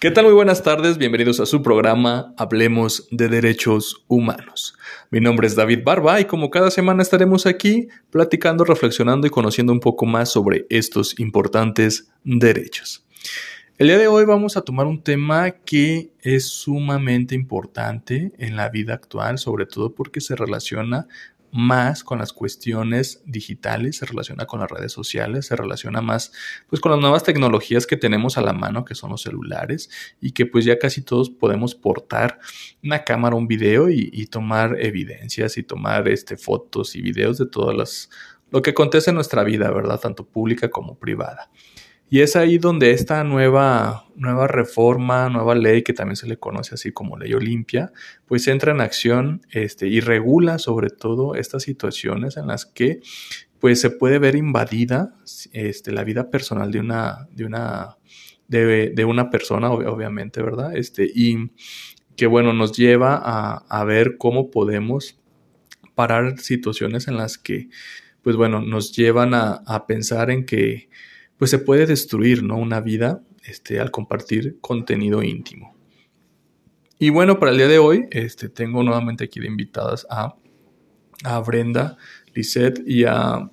¿Qué tal? Muy buenas tardes, bienvenidos a su programa Hablemos de Derechos Humanos. Mi nombre es David Barba y como cada semana estaremos aquí platicando, reflexionando y conociendo un poco más sobre estos importantes derechos. El día de hoy vamos a tomar un tema que es sumamente importante en la vida actual, sobre todo porque se relaciona más con las cuestiones digitales, se relaciona con las redes sociales, se relaciona más pues con las nuevas tecnologías que tenemos a la mano, que son los celulares, y que pues ya casi todos podemos portar una cámara, un video y, tomar evidencias y tomar este, fotos y videos de todas las lo que acontece en nuestra vida, ¿verdad? Tanto pública como privada. Y es ahí donde esta nueva, nueva reforma, nueva ley, que también se le conoce así como ley Olimpia, pues entra en acción este, y regula sobre todo estas situaciones en las que pues se puede ver invadida este, la vida personal de una, de una, de, una persona, obviamente, ¿verdad? Este, y que bueno, nos lleva a, a ver cómo podemos parar situaciones en las que, pues bueno, nos llevan a, a pensar en que pues se puede destruir, ¿no? Una vida este, al compartir contenido íntimo. Y bueno, para el día de hoy, este, tengo nuevamente aquí de invitadas a, a Brenda, Lisette y a,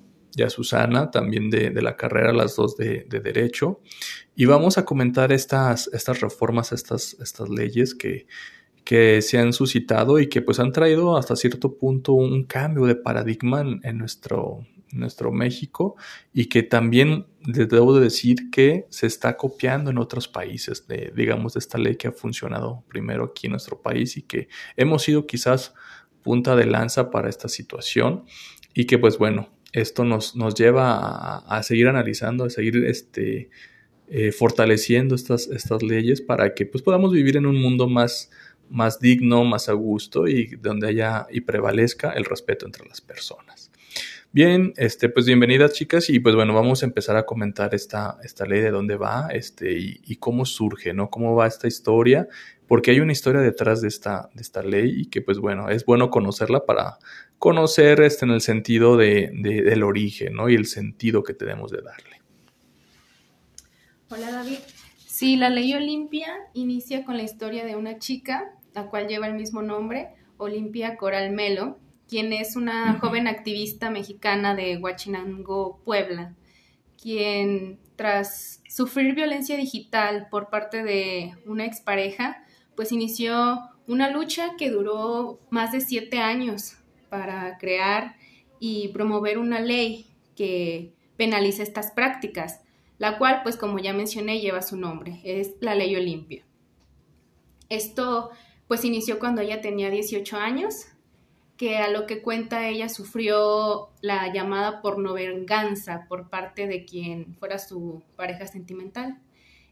Susana, también de, la carrera, las dos de, Derecho. Y vamos a comentar estas, estas reformas, estas, estas leyes que, que se han suscitado y que pues han traído hasta cierto punto un cambio de paradigma en nuestro, nuestro México y que también les debo de decir que se está copiando en otros países de, digamos, de esta ley que ha funcionado primero aquí en nuestro país y que hemos sido quizás punta de lanza para esta situación y que pues bueno, esto nos, nos lleva a, seguir analizando, a seguir este, eh, fortaleciendo estas, estas leyes para que pues podamos vivir en un mundo más, más digno, más a gusto y donde haya y prevalezca el respeto entre las personas. Bien, este, pues bienvenidas chicas y pues bueno, vamos a empezar a comentar esta, esta ley de dónde va este, y, cómo surge, ¿no? Cómo va esta historia, porque hay una historia detrás de esta, de esta ley y que pues bueno, es bueno conocerla para conocer este, en el sentido de, del origen, ¿no? Y el sentido que tenemos de darle. Hola David. Sí, la ley Olimpia inicia con la historia de una chica, la cual lleva el mismo nombre, Olimpia Coral Melo, quien es una joven activista mexicana de Huachinango, Puebla, quien tras sufrir violencia digital por parte de una expareja, pues inició una lucha que duró más de siete años para crear y promover una ley que penalice estas prácticas, la cual, pues como ya mencioné, lleva su nombre, es la ley Olimpia. Esto pues inició cuando ella tenía 18 años que a lo que cuenta ella sufrió la llamada pornovenganza por parte de quien fuera su pareja sentimental.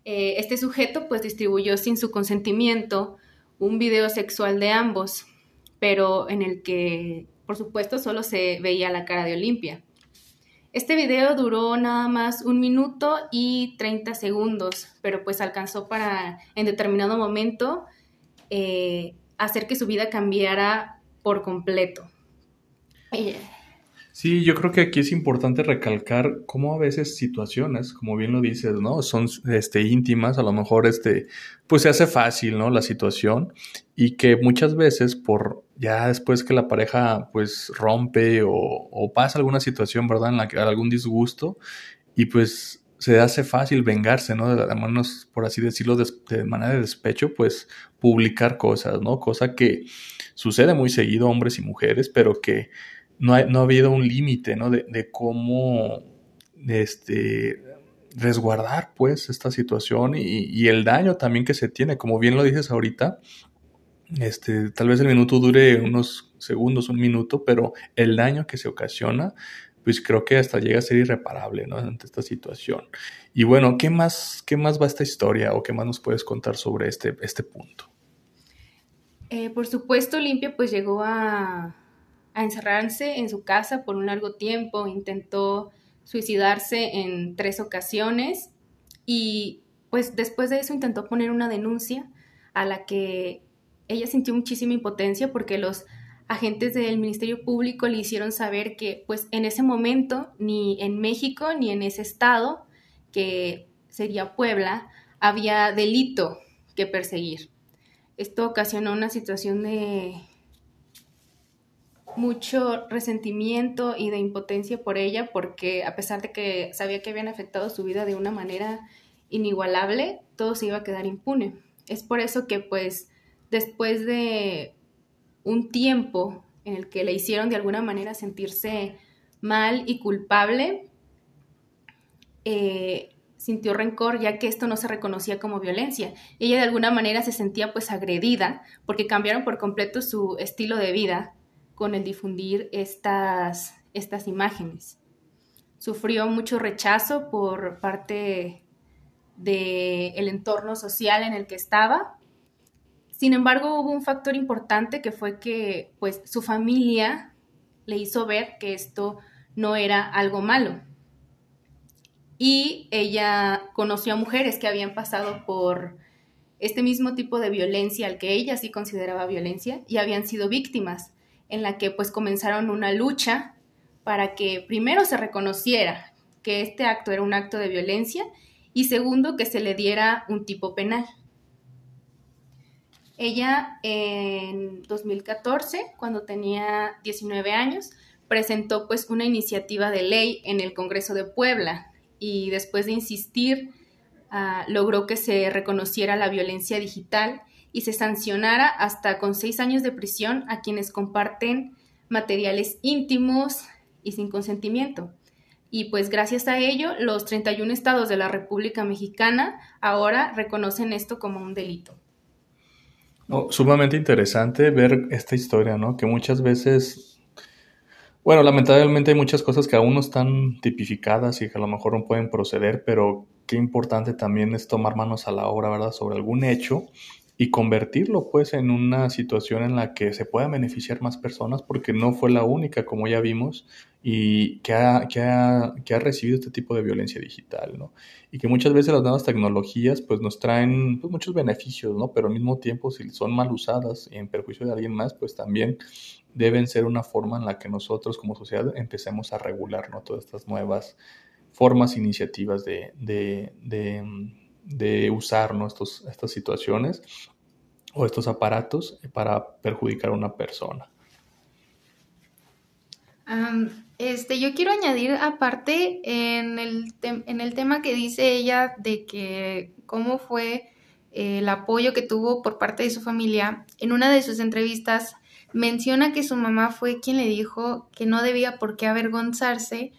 Eh, este sujeto pues distribuyó sin su consentimiento un video sexual de ambos, pero en el que por supuesto solo se veía la cara de Olimpia. Este video duró nada más un minuto y 30 segundos, pero pues alcanzó para en determinado momento eh, hacer que su vida cambiara por completo. Sí, yo creo que aquí es importante recalcar cómo a veces situaciones, como bien lo dices, ¿no? Son este, íntimas, a lo mejor este, pues se hace fácil, ¿no? La situación y que muchas veces por ya después que la pareja pues rompe o, pasa alguna situación, ¿verdad? En la que hay algún disgusto y pues se hace fácil vengarse, ¿no? De, manos, por así decirlo, de, manera de despecho, pues publicar cosas, ¿no? Cosa que sucede muy seguido, hombres y mujeres, pero que no, ha habido un límite, ¿no? De, cómo, este, resguardar, pues, esta situación y, y, el daño también que se tiene, como bien lo dices ahorita, este, tal vez el minuto dure unos segundos, un minuto, pero el daño que se ocasiona pues creo que hasta llega a ser irreparable, ¿no? Ante esta situación. Y bueno, ¿qué más, qué más va esta historia o qué más nos puedes contar sobre este, este punto? Eh, por supuesto, Limpia pues llegó a, a encerrarse en su casa por un largo tiempo, intentó suicidarse en tres ocasiones y pues después de eso intentó poner una denuncia a la que ella sintió muchísima impotencia porque los agentes del Ministerio Público le hicieron saber que pues en ese momento ni en México ni en ese estado, que sería Puebla, había delito que perseguir. Esto ocasionó una situación de mucho resentimiento y de impotencia por ella porque a pesar de que sabía que habían afectado su vida de una manera inigualable, todo se iba a quedar impune. Es por eso que pues después de un tiempo en el que le hicieron de alguna manera sentirse mal y culpable, eh, sintió rencor ya que esto no se reconocía como violencia. Ella de alguna manera se sentía pues agredida porque cambiaron por completo su estilo de vida con el difundir estas, estas imágenes. Sufrió mucho rechazo por parte del entorno social en el que estaba. Sin embargo, hubo un factor importante que fue que pues su familia le hizo ver que esto no era algo malo. Y ella conoció a mujeres que habían pasado por este mismo tipo de violencia al que ella sí consideraba violencia y habían sido víctimas en la que pues comenzaron una lucha para que primero se reconociera que este acto era un acto de violencia y segundo que se le diera un tipo penal. Ella en 2014, cuando tenía 19 años, presentó pues una iniciativa de ley en el Congreso de Puebla y después de insistir ah, logró que se reconociera la violencia digital y se sancionara hasta con seis años de prisión a quienes comparten materiales íntimos y sin consentimiento. Y pues gracias a ello, los 31 estados de la República Mexicana ahora reconocen esto como un delito. sumamente interesante ver esta historia, ¿no? Que muchas veces, bueno, lamentablemente hay muchas cosas que aún no están tipificadas y que a lo mejor no pueden proceder, pero qué importante también es tomar manos a la obra, ¿verdad? Sobre algún hecho y convertirlo pues en una situación en la que se puedan beneficiar más personas porque no fue la única como ya vimos y que ha, que ha, que ha recibido este tipo de violencia digital, ¿no? Y que muchas veces las nuevas tecnologías pues nos traen pues, muchos beneficios, ¿no? Pero al mismo tiempo si son mal usadas y en perjuicio de alguien más pues también deben ser una forma en la que nosotros como sociedad empecemos a regular, ¿no? Todas estas nuevas formas, iniciativas de, de, de usar estas situaciones o estos aparatos para perjudicar a una persona. este, yo quiero añadir aparte en el, en el tema que dice ella de que cómo fue eh, el apoyo que tuvo por parte de su familia. En una de sus entrevistas menciona que su mamá fue quien le dijo que no debía por qué avergonzarse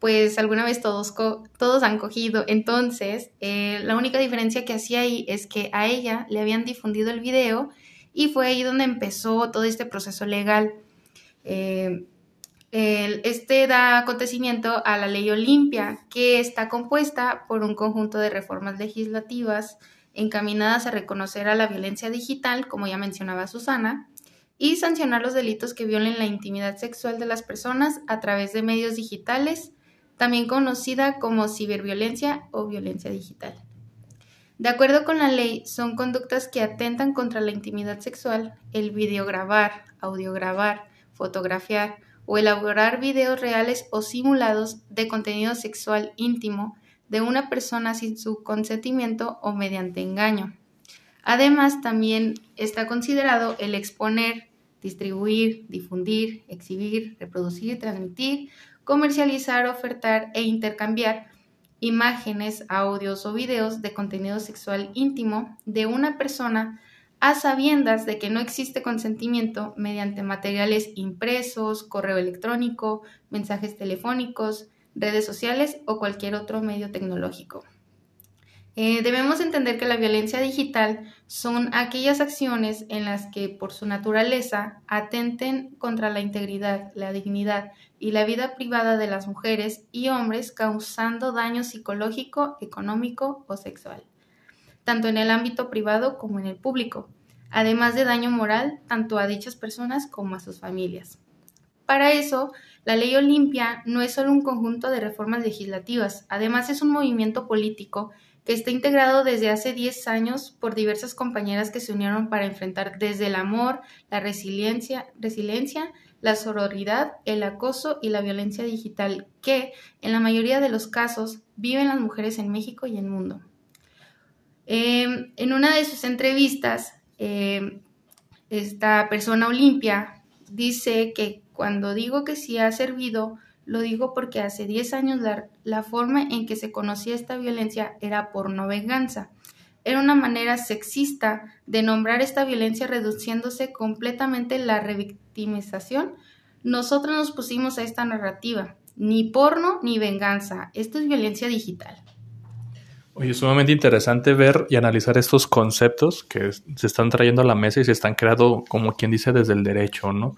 pues alguna vez todos, todos han cogido. Entonces, eh, la única diferencia que hacía ahí es que a ella le habían difundido el video y fue ahí donde empezó todo este proceso legal. Eh, este da acontecimiento a la ley Olimpia, que está compuesta por un conjunto de reformas legislativas encaminadas a reconocer a la violencia digital, como ya mencionaba Susana, y sancionar los delitos que violen la intimidad sexual de las personas a través de medios digitales, también conocida como ciberviolencia o violencia digital. De acuerdo con la ley, son conductas que atentan contra la intimidad sexual, el videograbar, audiograbar, fotografiar o elaborar videos reales o simulados de contenido sexual íntimo de una persona sin su consentimiento o mediante engaño. Además, también está considerado el exponer, distribuir, difundir, exhibir, reproducir, transmitir comercializar, ofertar e intercambiar imágenes, audios o videos de contenido sexual íntimo de una persona a sabiendas de que no existe consentimiento mediante materiales impresos, correo electrónico, mensajes telefónicos, redes sociales o cualquier otro medio tecnológico. Eh, debemos entender que la violencia digital son aquellas acciones en las que por su naturaleza atenten contra la integridad, la dignidad y la vida privada de las mujeres y hombres causando daño psicológico, económico o sexual, tanto en el ámbito privado como en el público, además de daño moral tanto a dichas personas como a sus familias. Para eso, la ley Olimpia no es solo un conjunto de reformas legislativas, además es un movimiento político que está integrado desde hace 10 años por diversas compañeras que se unieron para enfrentar desde el amor, la resiliencia, resiliencia, la sororidad, el acoso y la violencia digital que, en la mayoría de los casos, viven las mujeres en México y en el mundo. Em, en una de sus entrevistas, em, esta persona Olimpia dice que cuando digo que sí ha servido, lo digo porque hace 10 años la, forma en que se conocía esta violencia era por no venganza. Era una manera sexista de nombrar esta violencia reduciéndose completamente la revictimización. Nosotros nos pusimos a esta narrativa. Ni porno ni venganza. Esto es violencia digital. Oye, es sumamente interesante ver y analizar estos conceptos que se están trayendo a la mesa y se están creando, como quien dice, desde el derecho, ¿no?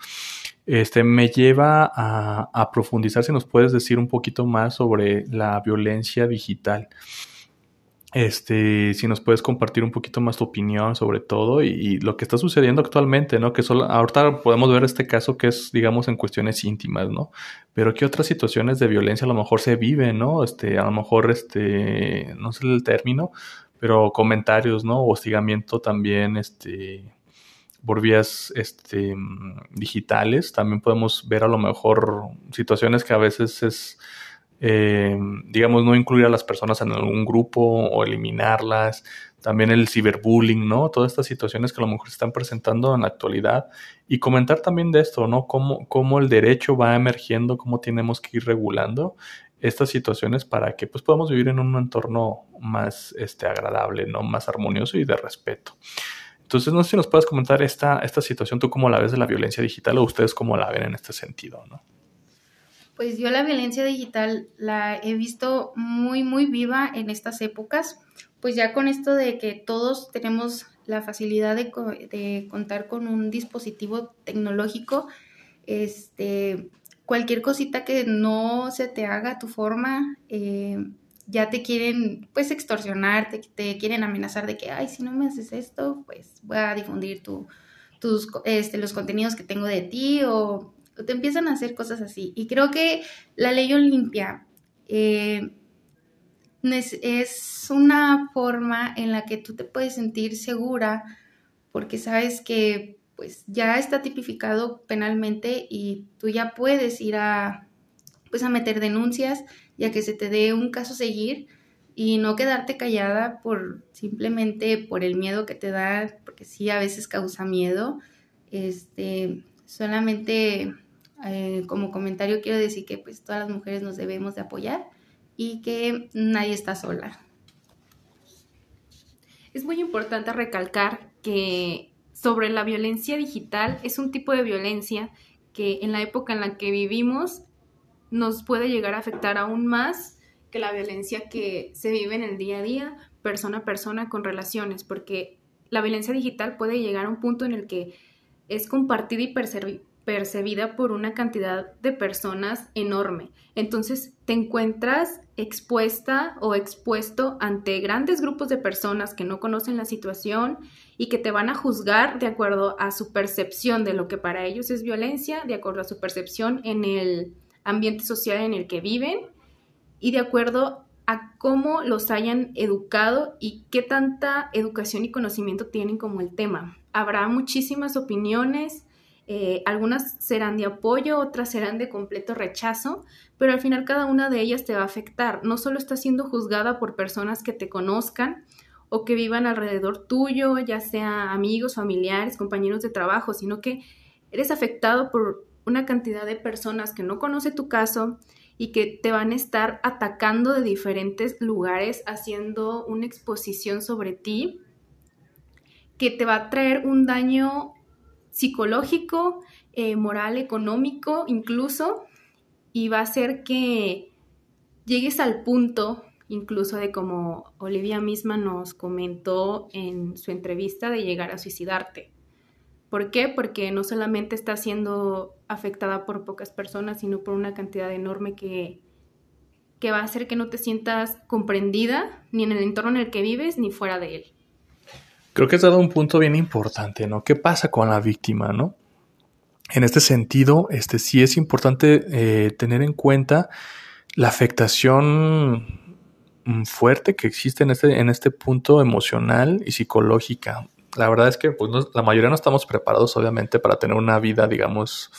Este me lleva a, profundizar, si nos puedes decir un poquito más sobre la violencia digital. Este, si nos puedes compartir un poquito más tu opinión sobre todo y, lo que está sucediendo actualmente, ¿no? Que solo, ahorita podemos ver este caso que es, digamos, en cuestiones íntimas, ¿no? Pero qué otras situaciones de violencia a lo mejor se viven, ¿no? Este, a lo mejor, este, no sé el término, pero comentarios, ¿no? Hostigamiento también, este, por vías, este, digitales. También podemos ver a lo mejor situaciones que a veces es eh, digamos, no incluir a las personas en algún grupo o eliminarlas, también el ciberbullying, ¿no? Todas estas situaciones que a lo mejor se están presentando en la actualidad y comentar también de esto, ¿no? Cómo, cómo el derecho va emergiendo, cómo tenemos que ir regulando estas situaciones para que pues podamos vivir en un entorno más este, agradable, ¿no? Más armonioso y de respeto. Entonces, no sé si nos puedes comentar esta, esta situación, tú cómo la ves de la violencia digital o ustedes cómo la ven en este sentido, ¿no? Pues yo la violencia digital la he visto muy, muy viva en estas épocas, pues ya con esto de que todos tenemos la facilidad de, contar con un dispositivo tecnológico, este, cualquier cosita que no se te haga a tu forma, eh, ya te quieren pues extorsionar, te, quieren amenazar de que, ay, si no me haces esto, pues voy a difundir tu, tus, este, los contenidos que tengo de ti o te empiezan a hacer cosas así. Y creo que la ley Olimpia eh, es una forma en la que tú te puedes sentir segura porque sabes que pues ya está tipificado penalmente y tú ya puedes ir a pues a meter denuncias ya que se te dé un caso seguir y no quedarte callada por simplemente por el miedo que te da porque sí a veces causa miedo este solamente eh, como comentario quiero decir que pues todas las mujeres nos debemos de apoyar y que nadie está sola. Es muy importante recalcar que sobre la violencia digital es un tipo de violencia que en la época en la que vivimos nos puede llegar a afectar aún más que la violencia que se vive en el día a día, persona a persona con relaciones, porque la violencia digital puede llegar a un punto en el que es compartida y percibida por una cantidad de personas enorme. Entonces te encuentras expuesta o expuesto ante grandes grupos de personas que no conocen la situación y que te van a juzgar de acuerdo a su percepción de lo que para ellos es violencia, de acuerdo a su percepción en el ambiente social en el que viven y de acuerdo a cómo los hayan educado y qué tanta educación y conocimiento tienen como el tema. Habrá muchísimas opiniones, eh, algunas serán de apoyo, otras serán de completo rechazo, pero al final cada una de ellas te va a afectar. No solo estás siendo juzgada por personas que te conozcan o que vivan alrededor tuyo, ya sea amigos, familiares, compañeros de trabajo, sino que eres afectado por una cantidad de personas que no conoce tu caso y que te van a estar atacando de diferentes lugares, haciendo una exposición sobre ti que te va a traer un daño psicológico, eh, moral, económico incluso, y va a hacer que llegues al punto incluso de como Olivia misma nos comentó en su entrevista de llegar a suicidarte. ¿Por qué? Porque no solamente está siendo afectada por pocas personas, sino por una cantidad enorme que, que va a hacer que no te sientas comprendida ni en el entorno en el que vives ni fuera de él. Creo que has dado un punto bien importante, ¿no? ¿Qué pasa con la víctima, no? En este sentido, este sí es importante eh, tener en cuenta la afectación mm, fuerte que existe en este, en este punto emocional y psicológica. La verdad es que pues, la mayoría no estamos preparados, obviamente, para tener una vida, digamos,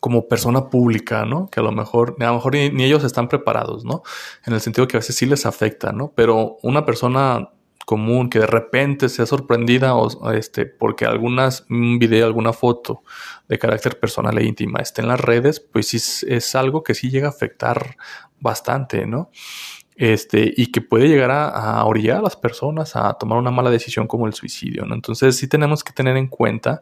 como persona pública, ¿no? Que a lo mejor, a lo mejor ni, ellos están preparados, ¿no? En el sentido que a veces sí les afecta, ¿no? Pero una persona común que de repente sea sorprendida o este porque algunas un video alguna foto de carácter personal e íntima esté en las redes pues sí es, algo que sí llega a afectar bastante no este y que puede llegar a, orillar a las personas a tomar una mala decisión como el suicidio entonces sí tenemos que tener en cuenta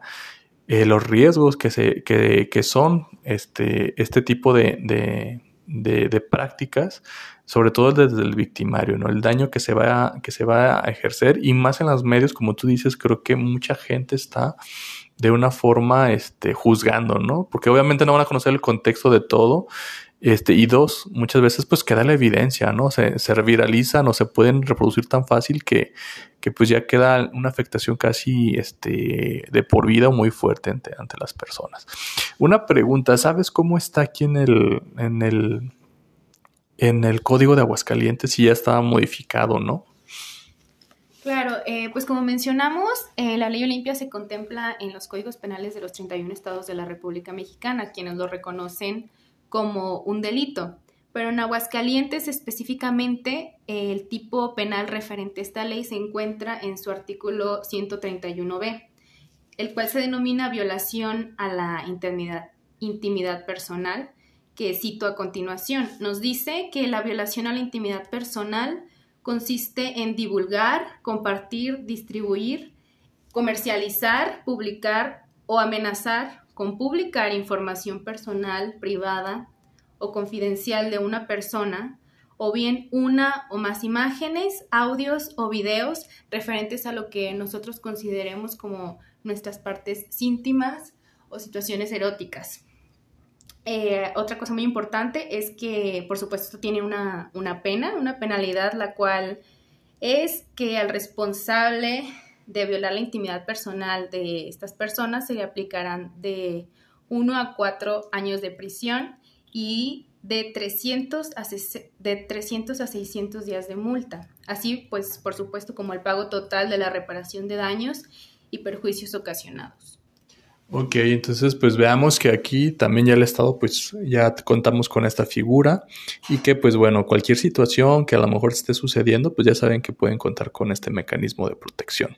eh, los riesgos que se que, que son este este tipo de, de, de prácticas sobre todo desde el victimario, ¿no? El daño que se va, que se va a ejercer y más en los medios, como tú dices, creo que mucha gente está de una forma, este, juzgando, ¿no? Porque obviamente no van a conocer el contexto de todo. Este, y dos, muchas veces pues queda la evidencia, ¿no? Se, se viralizan o se pueden reproducir tan fácil que, que pues ya queda una afectación casi este, de por vida muy fuerte ante, ante las personas. Una pregunta, ¿sabes cómo está aquí en el, en el en el código de Aguascalientes y ya estaba modificado, ¿no? Claro, eh, pues como mencionamos, eh, la ley Olimpia se contempla en los códigos penales de los 31 estados de la República Mexicana, quienes lo reconocen como un delito. Pero en Aguascalientes específicamente, el tipo penal referente a esta ley se encuentra en su artículo 131b, el cual se denomina violación a la intimidad, personal que cito a continuación. Nos dice que la violación a la intimidad personal consiste en divulgar, compartir, distribuir, comercializar, publicar o amenazar con publicar información personal, privada o confidencial de una persona, o bien una o más imágenes, audios o videos referentes a lo que nosotros consideremos como nuestras partes íntimas o situaciones eróticas. Eh, otra cosa muy importante es que, por supuesto, esto tiene una, pena, una penalidad, la cual es que al responsable de violar la intimidad personal de estas personas se le aplicarán de 1 a 4 años de prisión y de 300 a, de 300 a 600 días de multa. Así, pues, por supuesto, como el pago total de la reparación de daños y perjuicios ocasionados. Ok, entonces pues veamos que aquí también ya el Estado pues ya contamos con esta figura y que pues bueno, cualquier situación que a lo mejor esté sucediendo pues ya saben que pueden contar con este mecanismo de protección.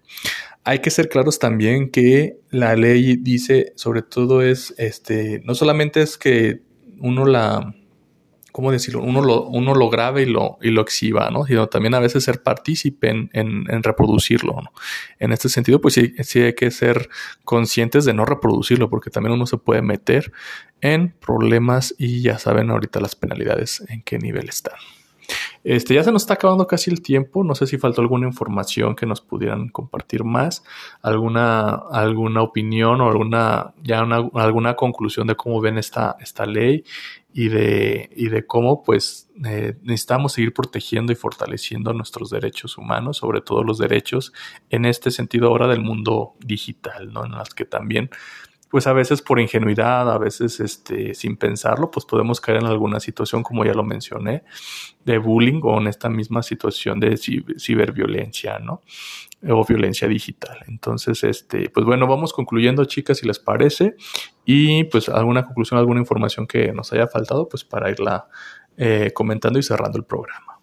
Hay que ser claros también que la ley dice sobre todo es este, no solamente es que uno la ¿cómo decirlo? Uno lo, uno y lo, exhiba, ¿no? Sino también a veces ser partícipe en, reproducirlo. En este sentido, pues sí, sí hay que ser conscientes de no reproducirlo, porque también uno se puede meter en problemas y ya saben ahorita las penalidades en qué nivel están. Este, ya se nos está acabando casi el tiempo. No sé si faltó alguna información que nos pudieran compartir más, alguna, alguna opinión o alguna, ya alguna conclusión de cómo ven esta, esta ley y de, y de cómo pues eh, necesitamos seguir protegiendo y fortaleciendo nuestros derechos humanos, sobre todo los derechos en este sentido ahora del mundo digital, ¿no? En las que también pues a veces por ingenuidad, a veces este, sin pensarlo, pues podemos caer en alguna situación, como ya lo mencioné, de bullying o en esta misma situación de ciberviolencia, ¿no? O violencia digital. Entonces, este, pues bueno, vamos concluyendo, chicas, si les parece. Y pues alguna conclusión, alguna información que nos haya faltado, pues para irla eh, comentando y cerrando el programa.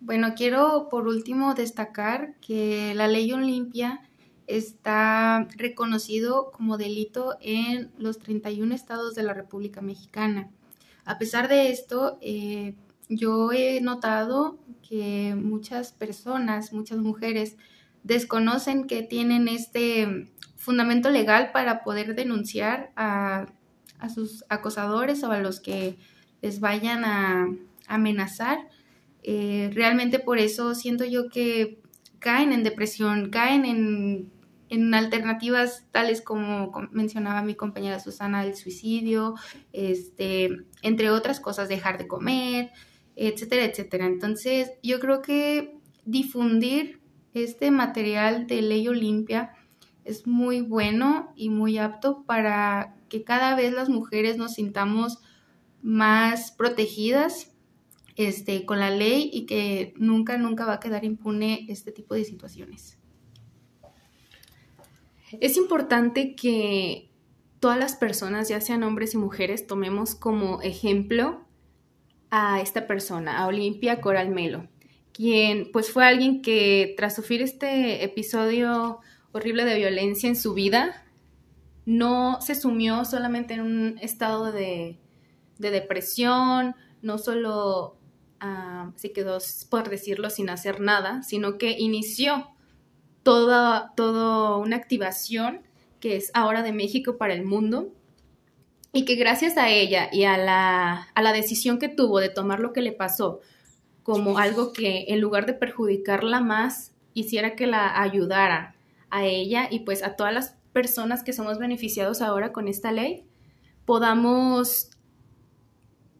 Bueno, quiero por último destacar que la ley Olimpia está reconocido como delito en los 31 estados de la República Mexicana. A pesar de esto, eh, yo he notado que muchas personas, muchas mujeres, desconocen que tienen este fundamento legal para poder denunciar a, sus acosadores o a los que les vayan a amenazar. Eh, realmente por eso siento yo que caen en depresión, caen en en alternativas tales como mencionaba mi compañera Susana, el suicidio, este, entre otras cosas, dejar de comer, etcétera, etcétera. Entonces, yo creo que difundir este material de ley Olimpia es muy bueno y muy apto para que cada vez las mujeres nos sintamos más protegidas este, con la ley y que nunca, nunca va a quedar impune este tipo de situaciones. Es importante que todas las personas, ya sean hombres y mujeres, tomemos como ejemplo a esta persona, a Olimpia Coral Melo, quien pues fue alguien que tras sufrir este episodio horrible de violencia en su vida, no se sumió solamente en un estado de, depresión, no solo ah, se quedó, por decirlo, sin hacer nada, sino que inició toda, toda una activación que es ahora de México para el mundo y que gracias a ella y a la, a la decisión que tuvo de tomar lo que le pasó como algo que en lugar de perjudicarla más, hiciera que la ayudara a ella y pues a todas las personas que somos beneficiados ahora con esta ley, podamos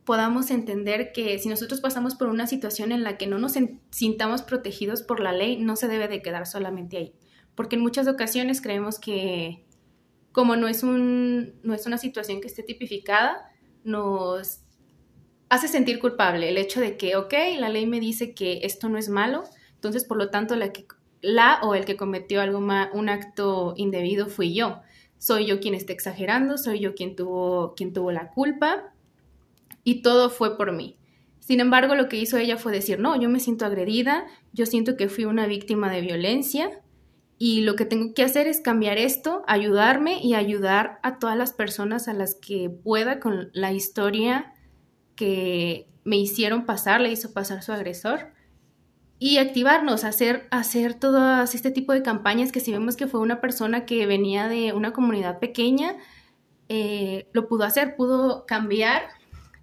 podamos entender que si nosotros pasamos por una situación en la que no nos sintamos protegidos por la ley, no se debe de quedar solamente ahí. Porque en muchas ocasiones creemos que como no es, un, no es una situación que esté tipificada, nos hace sentir culpable el hecho de que, ok, la ley me dice que esto no es malo, entonces por lo tanto la, la o el que cometió algo un acto indebido fui yo. Soy yo quien está exagerando, soy yo quien tuvo, quien tuvo la culpa y todo fue por mí. Sin embargo, lo que hizo ella fue decir, no, yo me siento agredida, yo siento que fui una víctima de violencia y lo que tengo que hacer es cambiar esto, ayudarme y ayudar a todas las personas a las que pueda con la historia que me hicieron pasar, le hizo pasar su agresor. Y activarnos, hacer, hacer todo este tipo de campañas que si vemos que fue una persona que venía de una comunidad pequeña, eh, lo pudo hacer, pudo cambiar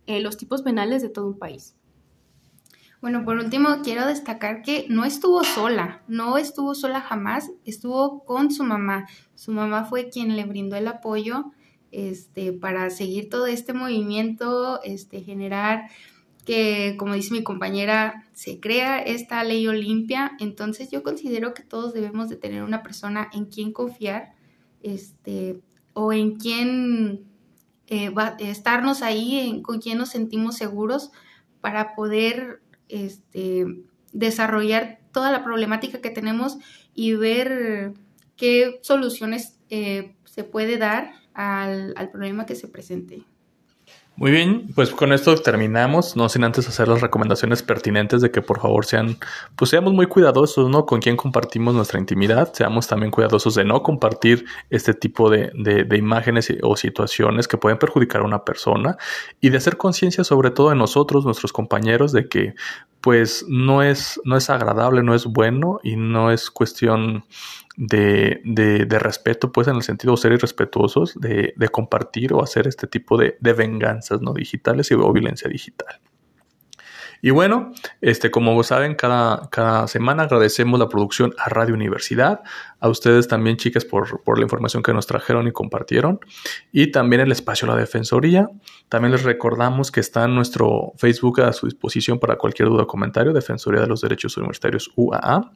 eh, los tipos penales de todo un país. Bueno, por último, quiero destacar que no estuvo sola, no estuvo sola jamás, estuvo con su mamá. Su mamá fue quien le brindó el apoyo este, para seguir todo este movimiento, este, generar que, como dice mi compañera, se crea esta ley Olimpia. Entonces yo considero que todos debemos de tener una persona en quien confiar, este, o en quien eh, estarnos ahí, con quien nos sentimos seguros para poder este, desarrollar toda la problemática que tenemos y ver qué soluciones eh, se puede dar al, problema que se presente. Muy bien, pues con esto terminamos, no sin antes hacer las recomendaciones pertinentes de que por favor sean, pues seamos muy cuidadosos, ¿no? Con quién compartimos nuestra intimidad, seamos también cuidadosos de no compartir este tipo de, de, imágenes o situaciones que pueden perjudicar a una persona y de hacer conciencia sobre todo de nosotros, nuestros compañeros, de que pues no es, no es agradable, no es bueno y no es cuestión de, de, respeto, pues en el sentido de ser irrespetuosos, de, de compartir o hacer este tipo de, venganzas no digitales y, o violencia digital. Y bueno, este, como saben, cada, cada semana agradecemos la producción a Radio Universidad, a ustedes también, chicas, por, por, la información que nos trajeron y compartieron, y también el espacio La Defensoría. También les recordamos que está en nuestro Facebook a su disposición para cualquier duda o comentario, Defensoría de los Derechos Universitarios UAA.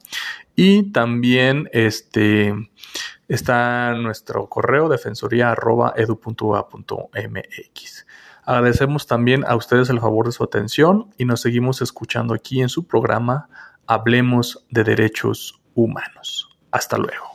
Y también este, está nuestro correo defensoría.edu.ua.mx. Agradecemos también a ustedes el favor de su atención y nos seguimos escuchando aquí en su programa Hablemos de Derechos Humanos. Hasta luego.